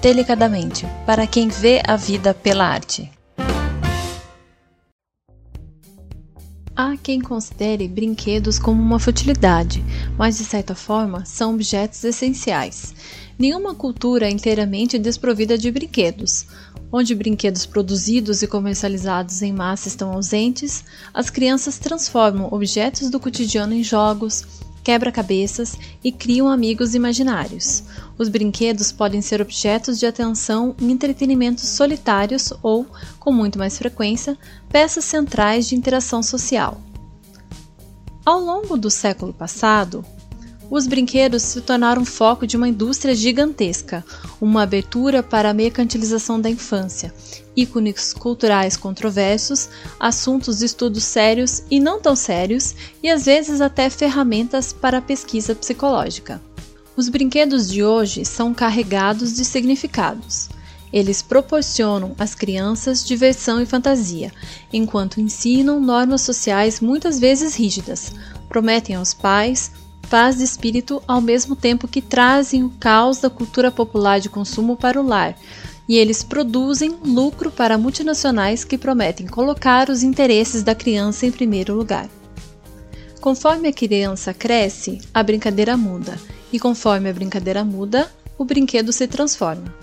delicadamente para quem vê a vida pela arte. Há quem considere brinquedos como uma futilidade, mas de certa forma são objetos essenciais. Nenhuma cultura é inteiramente desprovida de brinquedos. Onde brinquedos produzidos e comercializados em massa estão ausentes, as crianças transformam objetos do cotidiano em jogos, quebra-cabeças e criam amigos imaginários. Os brinquedos podem ser objetos de atenção em entretenimentos solitários ou, com muito mais frequência, peças centrais de interação social. Ao longo do século passado, os brinquedos se tornaram foco de uma indústria gigantesca, uma abertura para a mercantilização da infância, ícones culturais controversos, assuntos de estudos sérios e não tão sérios, e às vezes até ferramentas para a pesquisa psicológica. Os brinquedos de hoje são carregados de significados. Eles proporcionam às crianças diversão e fantasia, enquanto ensinam normas sociais muitas vezes rígidas, prometem aos pais paz de espírito ao mesmo tempo que trazem o caos da cultura popular de consumo para o lar, e eles produzem lucro para multinacionais que prometem colocar os interesses da criança em primeiro lugar. Conforme a criança cresce, a brincadeira muda, e conforme a brincadeira muda, o brinquedo se transforma.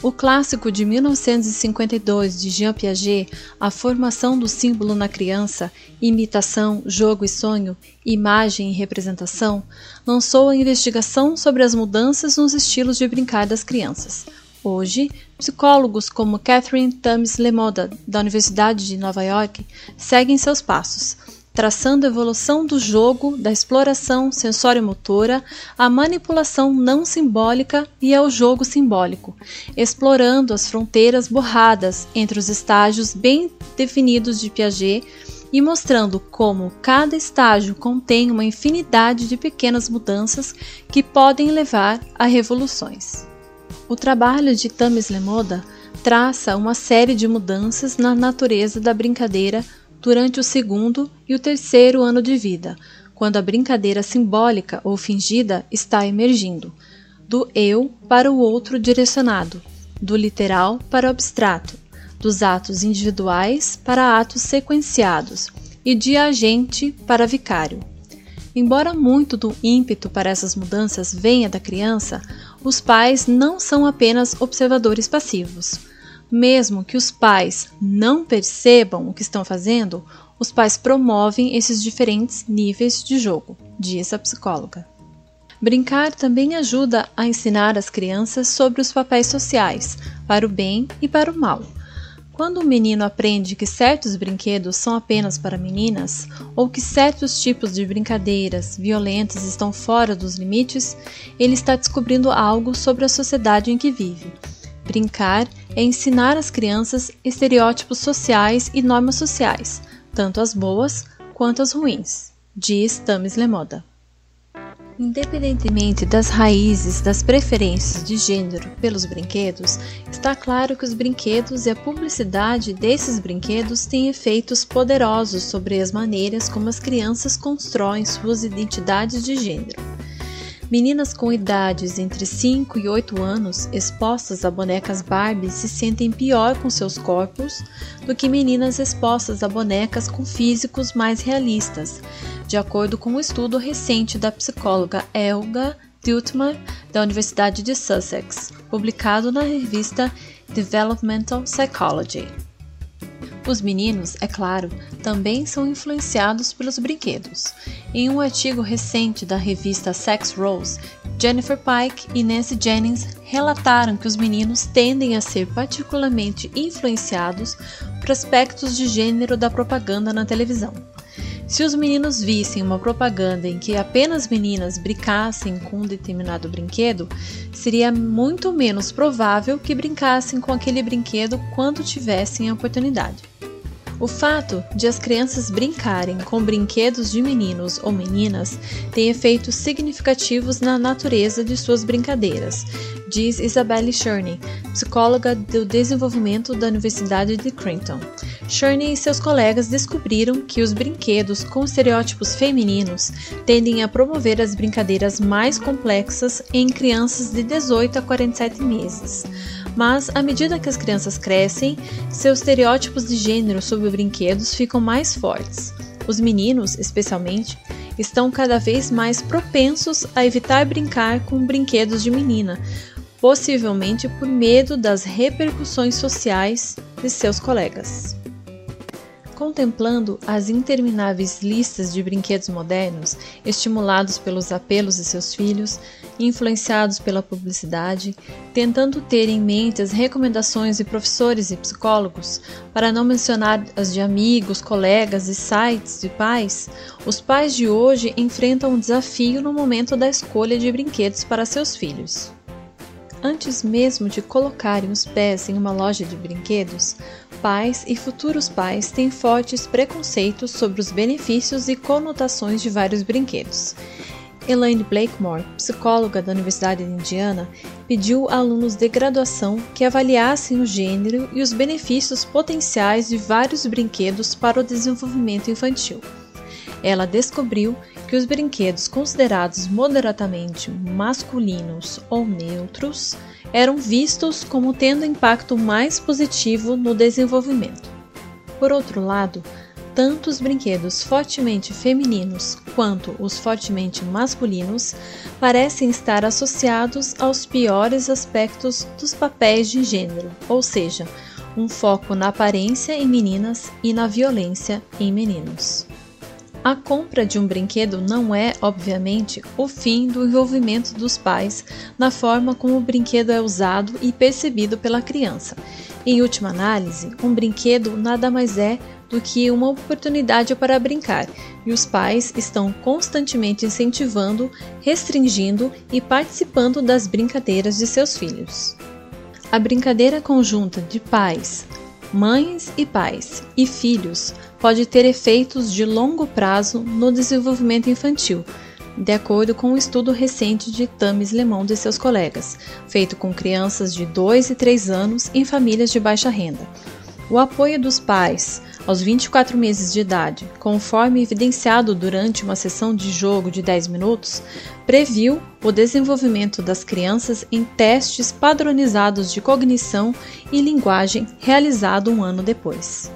O clássico de 1952 de Jean Piaget, A Formação do Símbolo na Criança, Imitação, Jogo e Sonho, Imagem e Representação, lançou a investigação sobre as mudanças nos estilos de brincar das crianças. Hoje, psicólogos como Catherine Thames Lemoda, da Universidade de Nova York, seguem seus passos, traçando a evolução do jogo, da exploração sensório-motora, à manipulação não simbólica e ao jogo simbólico, explorando as fronteiras borradas entre os estágios bem definidos de Piaget e mostrando como cada estágio contém uma infinidade de pequenas mudanças que podem levar a revoluções. O trabalho de Tamis Lemoda traça uma série de mudanças na natureza da brincadeira durante o segundo e o terceiro ano de vida, quando a brincadeira simbólica ou fingida está emergindo, do eu para o outro direcionado, do literal para o abstrato, dos atos individuais para atos sequenciados e de agente para vicário. Embora muito do ímpeto para essas mudanças venha da criança, os pais não são apenas observadores passivos mesmo que os pais não percebam o que estão fazendo, os pais promovem esses diferentes níveis de jogo, diz a psicóloga. Brincar também ajuda a ensinar as crianças sobre os papéis sociais, para o bem e para o mal. Quando um menino aprende que certos brinquedos são apenas para meninas, ou que certos tipos de brincadeiras violentas estão fora dos limites, ele está descobrindo algo sobre a sociedade em que vive. Brincar é ensinar às crianças estereótipos sociais e normas sociais, tanto as boas quanto as ruins, diz Tamis Lemoda. Independentemente das raízes das preferências de gênero pelos brinquedos, está claro que os brinquedos e a publicidade desses brinquedos têm efeitos poderosos sobre as maneiras como as crianças constroem suas identidades de gênero. Meninas com idades entre 5 e 8 anos expostas a bonecas Barbie se sentem pior com seus corpos do que meninas expostas a bonecas com físicos mais realistas, de acordo com um estudo recente da psicóloga Elga Diltman, da Universidade de Sussex, publicado na revista Developmental Psychology. Os meninos, é claro, também são influenciados pelos brinquedos. Em um artigo recente da revista Sex Rose, Jennifer Pike e Nancy Jennings relataram que os meninos tendem a ser particularmente influenciados por aspectos de gênero da propaganda na televisão. Se os meninos vissem uma propaganda em que apenas meninas brincassem com um determinado brinquedo, seria muito menos provável que brincassem com aquele brinquedo quando tivessem a oportunidade. O fato de as crianças brincarem com brinquedos de meninos ou meninas tem efeitos significativos na natureza de suas brincadeiras, diz Isabelle Cherney, psicóloga do desenvolvimento da Universidade de Creighton. Shirney e seus colegas descobriram que os brinquedos com estereótipos femininos tendem a promover as brincadeiras mais complexas em crianças de 18 a 47 meses. Mas, à medida que as crianças crescem, seus estereótipos de gênero sobre brinquedos ficam mais fortes. Os meninos, especialmente, estão cada vez mais propensos a evitar brincar com brinquedos de menina, possivelmente por medo das repercussões sociais de seus colegas. Contemplando as intermináveis listas de brinquedos modernos, estimulados pelos apelos de seus filhos, influenciados pela publicidade, tentando ter em mente as recomendações de professores e psicólogos, para não mencionar as de amigos, colegas e sites de pais, os pais de hoje enfrentam um desafio no momento da escolha de brinquedos para seus filhos. Antes mesmo de colocarem os pés em uma loja de brinquedos, pais e futuros pais têm fortes preconceitos sobre os benefícios e conotações de vários brinquedos. Elaine Blakemore, psicóloga da Universidade de Indiana, pediu a alunos de graduação que avaliassem o gênero e os benefícios potenciais de vários brinquedos para o desenvolvimento infantil. Ela descobriu que os brinquedos considerados moderadamente masculinos ou neutros eram vistos como tendo impacto mais positivo no desenvolvimento. Por outro lado, tanto os brinquedos fortemente femininos quanto os fortemente masculinos parecem estar associados aos piores aspectos dos papéis de gênero, ou seja, um foco na aparência em meninas e na violência em meninos. A compra de um brinquedo não é, obviamente, o fim do envolvimento dos pais na forma como o brinquedo é usado e percebido pela criança. Em última análise, um brinquedo nada mais é do que uma oportunidade para brincar, e os pais estão constantemente incentivando, restringindo e participando das brincadeiras de seus filhos. A brincadeira conjunta de pais, mães e pais e filhos pode ter efeitos de longo prazo no desenvolvimento infantil, de acordo com um estudo recente de Tamis Lemon e seus colegas, feito com crianças de 2 e 3 anos em famílias de baixa renda. O apoio dos pais aos 24 meses de idade, conforme evidenciado durante uma sessão de jogo de 10 minutos, previu o desenvolvimento das crianças em testes padronizados de cognição e linguagem realizado um ano depois.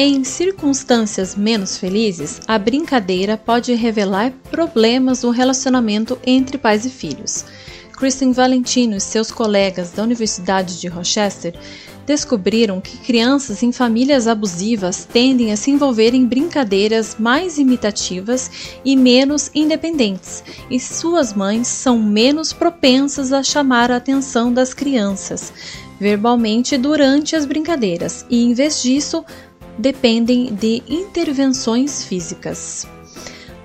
Em circunstâncias menos felizes, a brincadeira pode revelar problemas no relacionamento entre pais e filhos. Kristen Valentino e seus colegas da Universidade de Rochester descobriram que crianças em famílias abusivas tendem a se envolver em brincadeiras mais imitativas e menos independentes, e suas mães são menos propensas a chamar a atenção das crianças verbalmente durante as brincadeiras, e em vez disso, dependem de intervenções físicas.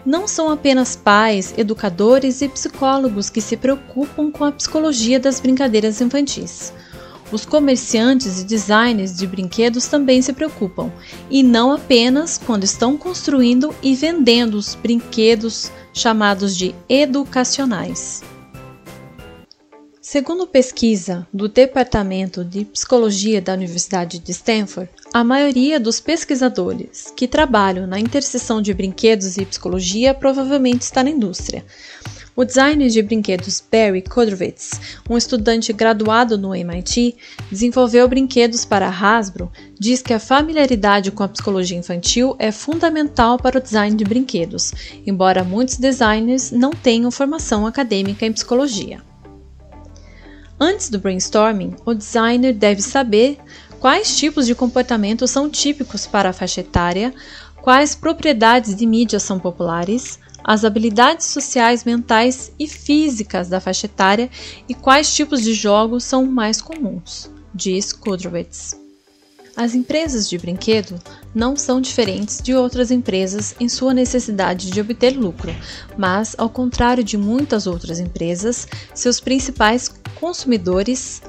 Não são apenas pais, educadores e psicólogos que se preocupam com a psicologia das brincadeiras infantis. Os comerciantes e designers de brinquedos também se preocupam, e não apenas quando estão construindo e vendendo os brinquedos chamados de educacionais. Segundo pesquisa do Departamento de Psicologia da Universidade de Stanford, a maioria dos pesquisadores que trabalham na interseção de brinquedos e psicologia provavelmente está na indústria. O designer de brinquedos Barry Kodrowitz, um estudante graduado no MIT, desenvolveu brinquedos para a Hasbro, diz que a familiaridade com a psicologia infantil é fundamental para o design de brinquedos, embora muitos designers não tenham formação acadêmica em psicologia. Antes do brainstorming, o designer deve saber quais tipos de comportamento são típicos para a faixa etária, quais propriedades de mídia são populares, as habilidades sociais, mentais e físicas da faixa etária e quais tipos de jogos são mais comuns, diz Kudrowitz. As empresas de brinquedo não são diferentes de outras empresas em sua necessidade de obter lucro, mas, ao contrário de muitas outras empresas, seus principais consumidores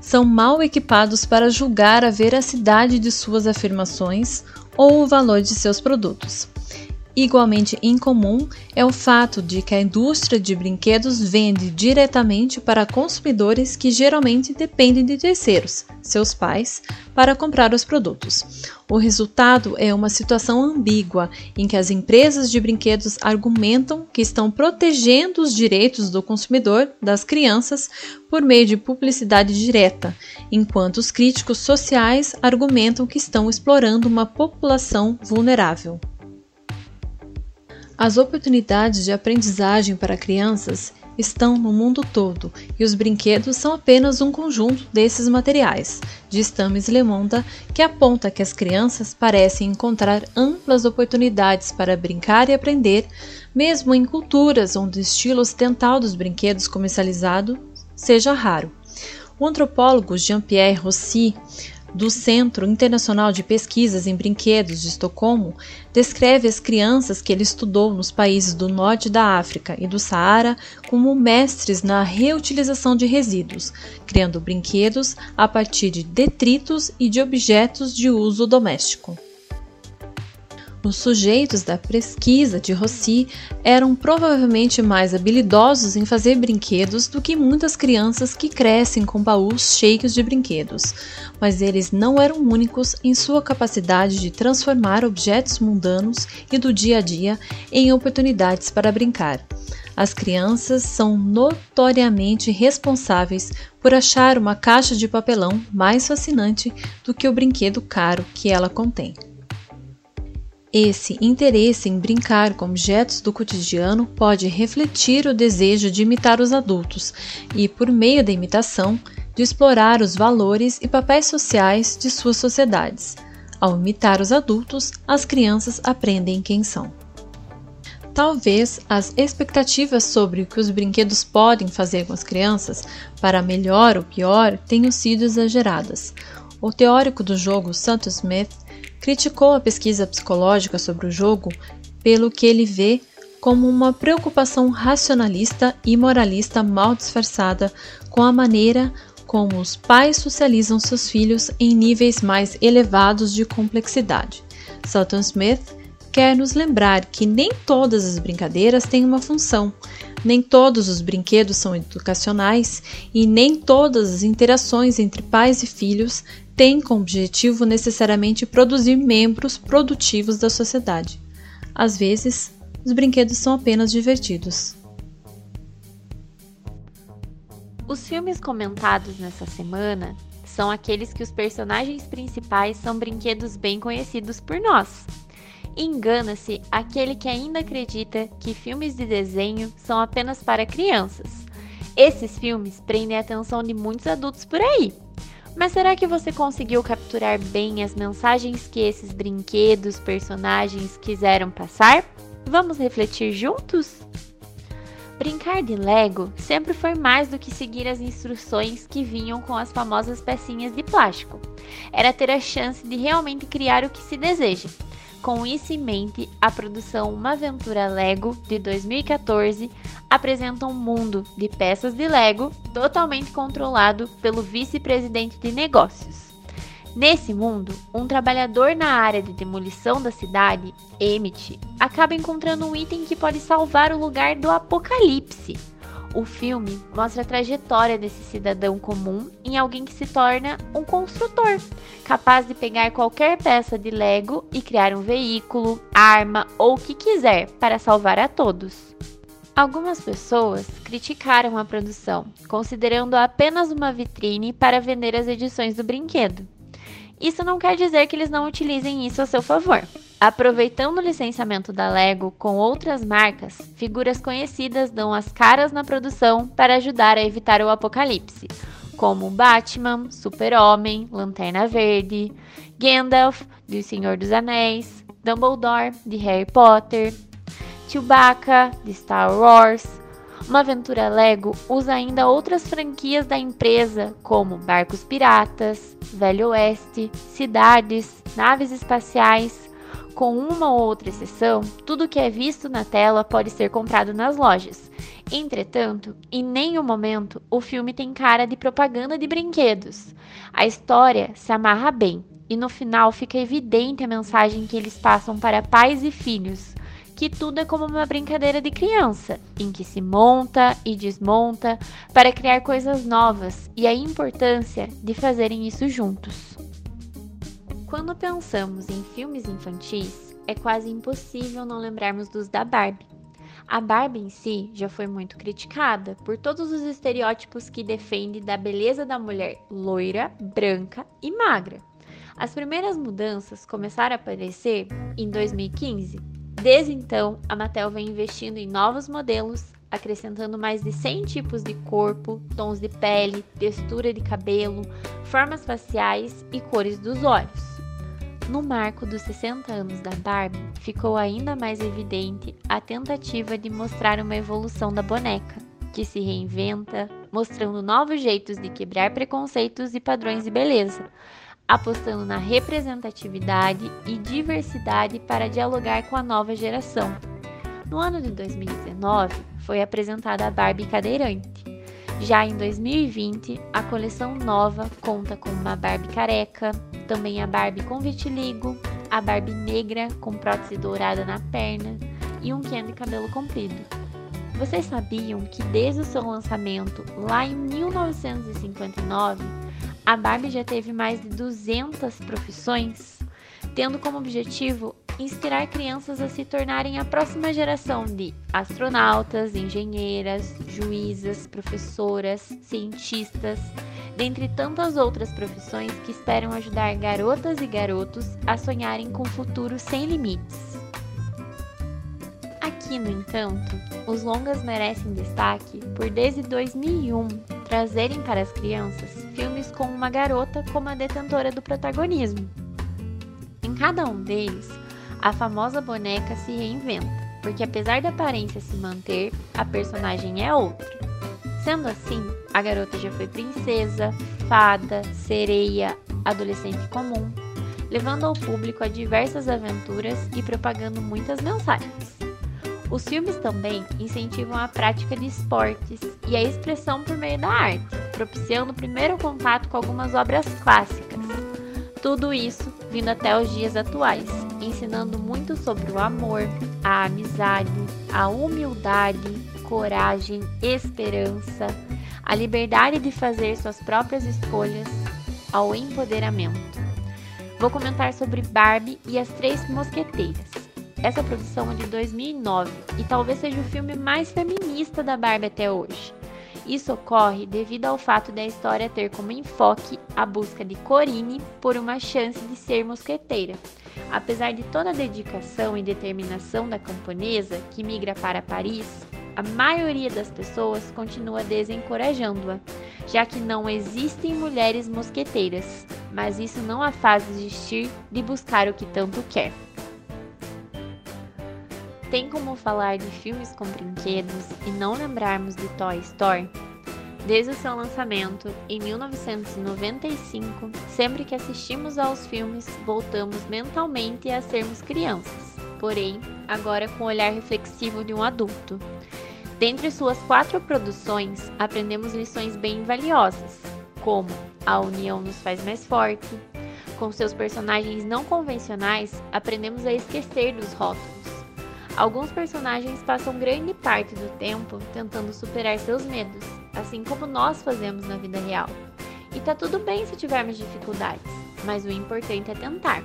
são mal equipados para julgar a veracidade de suas afirmações ou o valor de seus produtos. Igualmente incomum é o fato de que a indústria de brinquedos vende diretamente para consumidores que geralmente dependem de terceiros, seus pais, para comprar os produtos. O resultado é uma situação ambígua em que as empresas de brinquedos argumentam que estão protegendo os direitos do consumidor, das crianças, por meio de publicidade direta, enquanto os críticos sociais argumentam que estão explorando uma população vulnerável. As oportunidades de aprendizagem para crianças estão no mundo todo e os brinquedos são apenas um conjunto desses materiais, diz Tamis Lemonda, que aponta que as crianças parecem encontrar amplas oportunidades para brincar e aprender, mesmo em culturas onde o estilo ocidental dos brinquedos comercializado seja raro. O antropólogo Jean-Pierre Rossi do Centro Internacional de Pesquisas em Brinquedos de Estocolmo descreve as crianças que ele estudou nos países do norte da África e do Saara como mestres na reutilização de resíduos, criando brinquedos a partir de detritos e de objetos de uso doméstico. Os sujeitos da pesquisa de Rossi eram provavelmente mais habilidosos em fazer brinquedos do que muitas crianças que crescem com baús cheios de brinquedos, mas eles não eram únicos em sua capacidade de transformar objetos mundanos e do dia a dia em oportunidades para brincar. As crianças são notoriamente responsáveis por achar uma caixa de papelão mais fascinante do que o brinquedo caro que ela contém. Esse interesse em brincar com objetos do cotidiano pode refletir o desejo de imitar os adultos e, por meio da imitação, de explorar os valores e papéis sociais de suas sociedades. Ao imitar os adultos, as crianças aprendem quem são. Talvez as expectativas sobre o que os brinquedos podem fazer com as crianças, para melhor ou pior, tenham sido exageradas. O teórico do jogo Santos Smith criticou a pesquisa psicológica sobre o jogo pelo que ele vê como uma preocupação racionalista e moralista mal disfarçada com a maneira como os pais socializam seus filhos em níveis mais elevados de complexidade. Sultan Smith quer nos lembrar que nem todas as brincadeiras têm uma função, nem todos os brinquedos são educacionais e nem todas as interações entre pais e filhos tem como objetivo necessariamente produzir membros produtivos da sociedade. Às vezes, os brinquedos são apenas divertidos. Os filmes comentados nessa semana são aqueles que os personagens principais são brinquedos bem conhecidos por nós. Engana-se aquele que ainda acredita que filmes de desenho são apenas para crianças. Esses filmes prendem a atenção de muitos adultos por aí. Mas será que você conseguiu capturar bem as mensagens que esses brinquedos, personagens quiseram passar? Vamos refletir juntos? Brincar de Lego sempre foi mais do que seguir as instruções que vinham com as famosas pecinhas de plástico. Era ter a chance de realmente criar o que se deseja. Com isso em mente, a produção Uma Aventura Lego de 2014 apresenta um mundo de peças de Lego totalmente controlado pelo vice-presidente de negócios. Nesse mundo, um trabalhador na área de demolição da cidade, Emmett, acaba encontrando um item que pode salvar o lugar do apocalipse o filme mostra a trajetória desse cidadão comum em alguém que se torna um construtor, capaz de pegar qualquer peça de Lego e criar um veículo, arma ou o que quiser para salvar a todos. Algumas pessoas criticaram a produção, considerando-a apenas uma vitrine para vender as edições do brinquedo. Isso não quer dizer que eles não utilizem isso a seu favor. Aproveitando o licenciamento da Lego com outras marcas, figuras conhecidas dão as caras na produção para ajudar a evitar o apocalipse, como Batman, Super-Homem, Lanterna Verde, Gandalf, de Senhor dos Anéis, Dumbledore, de Harry Potter, Chewbacca, de Star Wars. Uma aventura Lego usa ainda outras franquias da empresa, como barcos piratas, Velho Oeste, cidades, naves espaciais, com uma ou outra exceção, tudo que é visto na tela pode ser comprado nas lojas. Entretanto, em nenhum momento o filme tem cara de propaganda de brinquedos. A história se amarra bem e no final fica evidente a mensagem que eles passam para pais e filhos, que tudo é como uma brincadeira de criança, em que se monta e desmonta para criar coisas novas e a importância de fazerem isso juntos. Quando pensamos em filmes infantis, é quase impossível não lembrarmos dos da Barbie. A Barbie em si já foi muito criticada por todos os estereótipos que defende da beleza da mulher loira, branca e magra. As primeiras mudanças começaram a aparecer em 2015. Desde então, a Mattel vem investindo em novos modelos, acrescentando mais de 100 tipos de corpo, tons de pele, textura de cabelo, formas faciais e cores dos olhos. No marco dos 60 anos da Barbie, ficou ainda mais evidente a tentativa de mostrar uma evolução da boneca, que se reinventa, mostrando novos jeitos de quebrar preconceitos e padrões de beleza, apostando na representatividade e diversidade para dialogar com a nova geração. No ano de 2019, foi apresentada a Barbie cadeirante. Já em 2020, a coleção nova conta com uma Barbie careca, também a Barbie com vitiligo, a Barbie negra com prótese dourada na perna e um Ken de cabelo comprido. Vocês sabiam que desde o seu lançamento, lá em 1959, a Barbie já teve mais de 200 profissões, tendo como objetivo inspirar crianças a se tornarem a próxima geração de astronautas, engenheiras, juízas, professoras, cientistas, dentre tantas outras profissões que esperam ajudar garotas e garotos a sonharem com um futuro sem limites. Aqui, no entanto, os longas merecem destaque por desde 2001 trazerem para as crianças filmes com uma garota como a detentora do protagonismo. Em cada um deles, a famosa boneca se reinventa, porque apesar da aparência se manter, a personagem é outra. Sendo assim, a garota já foi princesa, fada, sereia, adolescente comum, levando ao público a diversas aventuras e propagando muitas mensagens. Os filmes também incentivam a prática de esportes e a expressão por meio da arte, propiciando o primeiro contato com algumas obras clássicas. Tudo isso vindo até os dias atuais, ensinando muito sobre o amor, a amizade, a humildade, coragem, esperança, a liberdade de fazer suas próprias escolhas, ao empoderamento. Vou comentar sobre Barbie e as Três Mosqueteiras. Essa produção é de 2009 e talvez seja o filme mais feminista da Barbie até hoje. Isso ocorre devido ao fato da história ter como enfoque a busca de Corinne por uma chance de ser mosqueteira. Apesar de toda a dedicação e determinação da camponesa que migra para Paris, a maioria das pessoas continua desencorajando-a, já que não existem mulheres mosqueteiras, mas isso não a faz desistir de buscar o que tanto quer. Tem como falar de filmes com brinquedos e não lembrarmos de Toy Story? Desde o seu lançamento, em 1995, sempre que assistimos aos filmes, voltamos mentalmente a sermos crianças, porém, agora com o olhar reflexivo de um adulto. Dentre suas quatro produções, aprendemos lições bem valiosas, como a união nos faz mais forte. Com seus personagens não convencionais, aprendemos a esquecer dos rótulos Alguns personagens passam grande parte do tempo tentando superar seus medos, assim como nós fazemos na vida real. E tá tudo bem se tivermos dificuldades, mas o importante é tentar.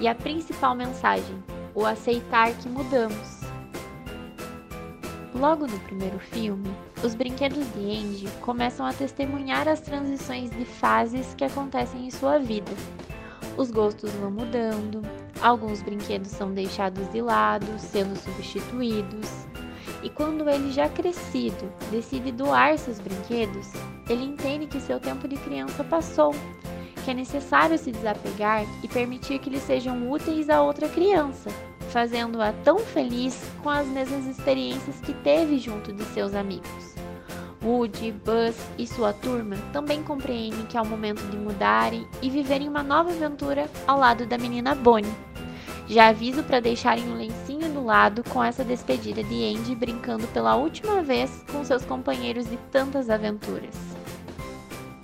E a principal mensagem, o aceitar que mudamos. Logo no primeiro filme, os brinquedos de Andy começam a testemunhar as transições de fases que acontecem em sua vida. Os gostos vão mudando, Alguns brinquedos são deixados de lado, sendo substituídos. E quando ele já crescido decide doar seus brinquedos, ele entende que seu tempo de criança passou, que é necessário se desapegar e permitir que eles sejam úteis a outra criança, fazendo-a tão feliz com as mesmas experiências que teve junto de seus amigos. Woody, Buzz e sua turma também compreendem que é o momento de mudarem e viverem uma nova aventura ao lado da menina Bonnie. Já aviso para deixarem um do lado com essa despedida de Andy brincando pela última vez com seus companheiros de tantas aventuras.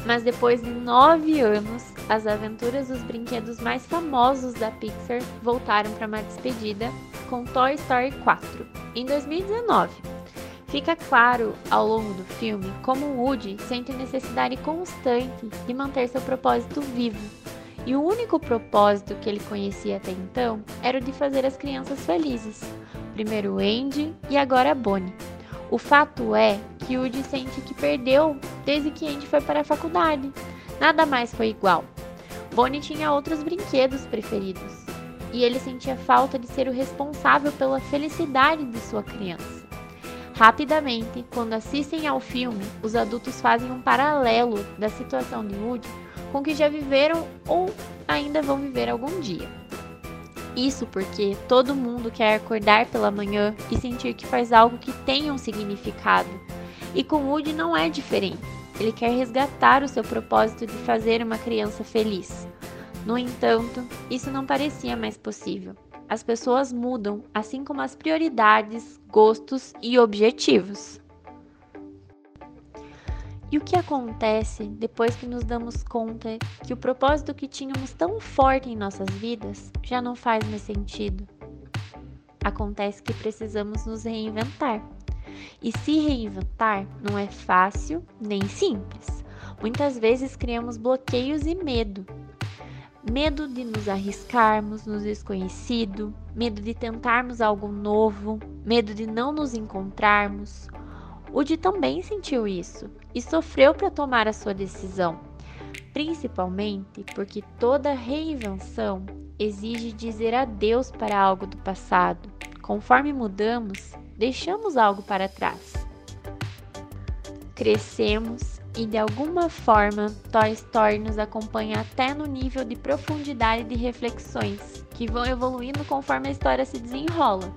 Mas depois de nove anos, as aventuras dos brinquedos mais famosos da Pixar voltaram para uma despedida com Toy Story 4 em 2019. Fica claro ao longo do filme como Woody sente necessidade constante de manter seu propósito vivo. E o único propósito que ele conhecia até então era o de fazer as crianças felizes. Primeiro Andy e agora Bonnie. O fato é que Woody sente que perdeu desde que Andy foi para a faculdade. Nada mais foi igual. Bonnie tinha outros brinquedos preferidos e ele sentia falta de ser o responsável pela felicidade de sua criança. Rapidamente, quando assistem ao filme, os adultos fazem um paralelo da situação de Woody com que já viveram ou ainda vão viver algum dia. Isso porque todo mundo quer acordar pela manhã e sentir que faz algo que tenha um significado. E com Woody não é diferente. Ele quer resgatar o seu propósito de fazer uma criança feliz. No entanto, isso não parecia mais possível as pessoas mudam, assim como as prioridades, gostos e objetivos. E o que acontece depois que nos damos conta que o propósito que tínhamos tão forte em nossas vidas já não faz mais sentido? Acontece que precisamos nos reinventar. E se reinventar não é fácil nem simples. Muitas vezes criamos bloqueios e medo, medo de nos arriscarmos no desconhecido, medo de tentarmos algo novo, medo de não nos encontrarmos. Woody também sentiu isso e sofreu para tomar a sua decisão, principalmente porque toda reinvenção exige dizer adeus para algo do passado. Conforme mudamos, deixamos algo para trás. Crescemos e de alguma forma Toy Story nos acompanha até no nível de profundidade de reflexões que vão evoluindo conforme a história se desenrola.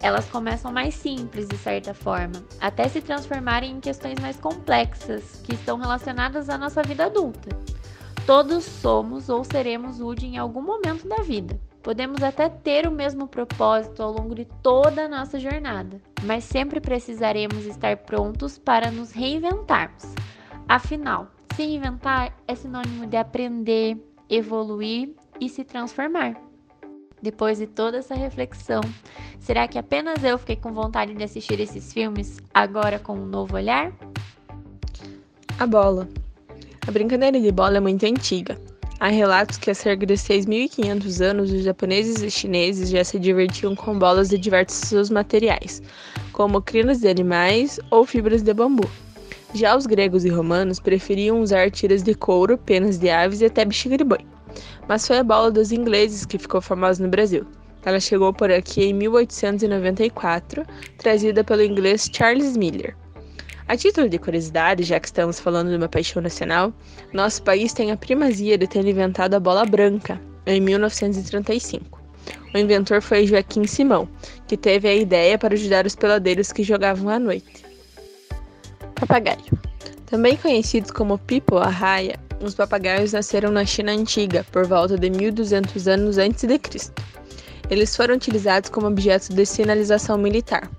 Elas começam mais simples de certa forma, até se transformarem em questões mais complexas que estão relacionadas à nossa vida adulta. Todos somos ou seremos Woody em algum momento da vida. Podemos até ter o mesmo propósito ao longo de toda a nossa jornada, mas sempre precisaremos estar prontos para nos reinventarmos Afinal, se reinventar é sinônimo de aprender, evoluir e se transformar. Depois de toda essa reflexão, será que apenas eu fiquei com vontade de assistir esses filmes agora com um novo olhar? A bola. A brincadeira de bola é muito antiga. Há relatos que há cerca de 6.500 anos os japoneses e chineses já se divertiam com bolas de diversos materiais, como crinas de animais ou fibras de bambu. Já os gregos e romanos preferiam usar tiras de couro, penas de aves e até bexiga de boi. Mas foi a bola dos ingleses que ficou famosa no Brasil. Ela chegou por aqui em 1894, trazida pelo inglês Charles Miller. A título de curiosidade, já que estamos falando de uma paixão nacional, nosso país tem a primazia de ter inventado a bola branca, em 1935. O inventor foi Joaquim Simão, que teve a ideia para ajudar os peladeiros que jogavam à noite. Papagaio. Também conhecidos como pipo arraia, os papagaios nasceram na China antiga, por volta de 1200 anos antes de Cristo. Eles foram utilizados como objetos de sinalização militar.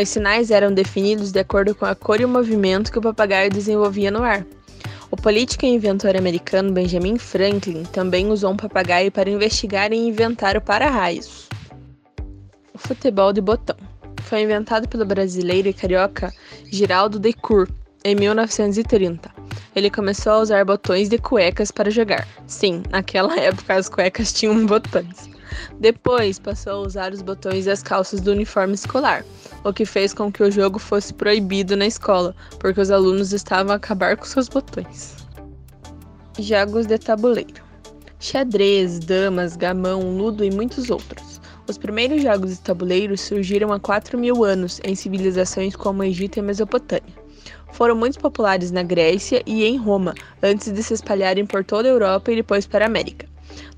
Os sinais eram definidos de acordo com a cor e o movimento que o papagaio desenvolvia no ar. O político e inventor americano Benjamin Franklin também usou um papagaio para investigar e inventar o para-raios. O futebol de botão foi inventado pelo brasileiro e carioca Giraldo Decour em 1930. Ele começou a usar botões de cuecas para jogar. Sim, naquela época as cuecas tinham botões. Depois passou a usar os botões das calças do uniforme escolar, o que fez com que o jogo fosse proibido na escola, porque os alunos estavam a acabar com seus botões. Jogos de tabuleiro: xadrez, damas, gamão, ludo e muitos outros. Os primeiros jogos de tabuleiro surgiram há 4 mil anos em civilizações como Egito e Mesopotâmia. Foram muito populares na Grécia e em Roma, antes de se espalharem por toda a Europa e depois para a América.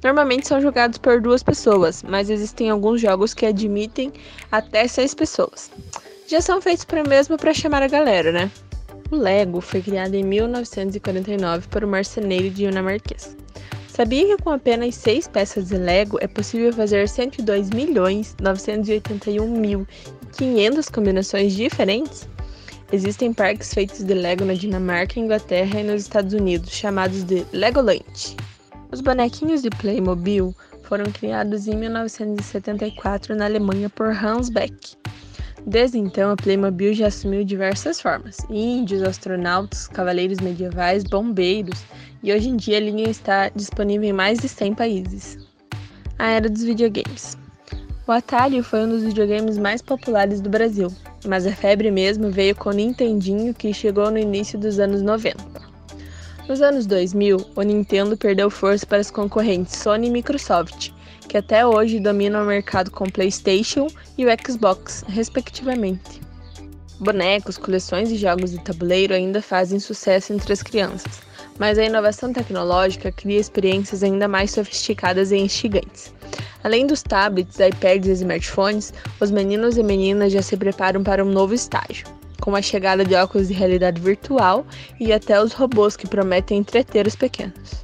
Normalmente são jogados por duas pessoas, mas existem alguns jogos que admitem até seis pessoas. Já são feitos para mesmo para chamar a galera, né? O Lego foi criado em 1949 por um marceneiro dinamarquês. Sabia que com apenas 6 peças de Lego é possível fazer 102.981.500 combinações diferentes? Existem parques feitos de Lego na Dinamarca, Inglaterra e nos Estados Unidos, chamados de Legoland. Os bonequinhos de Playmobil foram criados em 1974 na Alemanha por Hans Beck. Desde então, a Playmobil já assumiu diversas formas: índios, astronautas, cavaleiros medievais, bombeiros, e hoje em dia a linha está disponível em mais de 100 países. A era dos videogames. O Atari foi um dos videogames mais populares do Brasil, mas a febre mesmo veio com o Nintendinho que chegou no início dos anos 90. Nos anos 2000, o Nintendo perdeu força para os concorrentes Sony e Microsoft, que até hoje dominam o mercado com PlayStation e o Xbox, respectivamente. Bonecos, coleções e jogos de tabuleiro ainda fazem sucesso entre as crianças, mas a inovação tecnológica cria experiências ainda mais sofisticadas e instigantes. Além dos tablets, iPads e smartphones, os meninos e meninas já se preparam para um novo estágio, com a chegada de óculos de realidade virtual e até os robôs que prometem entreter os pequenos.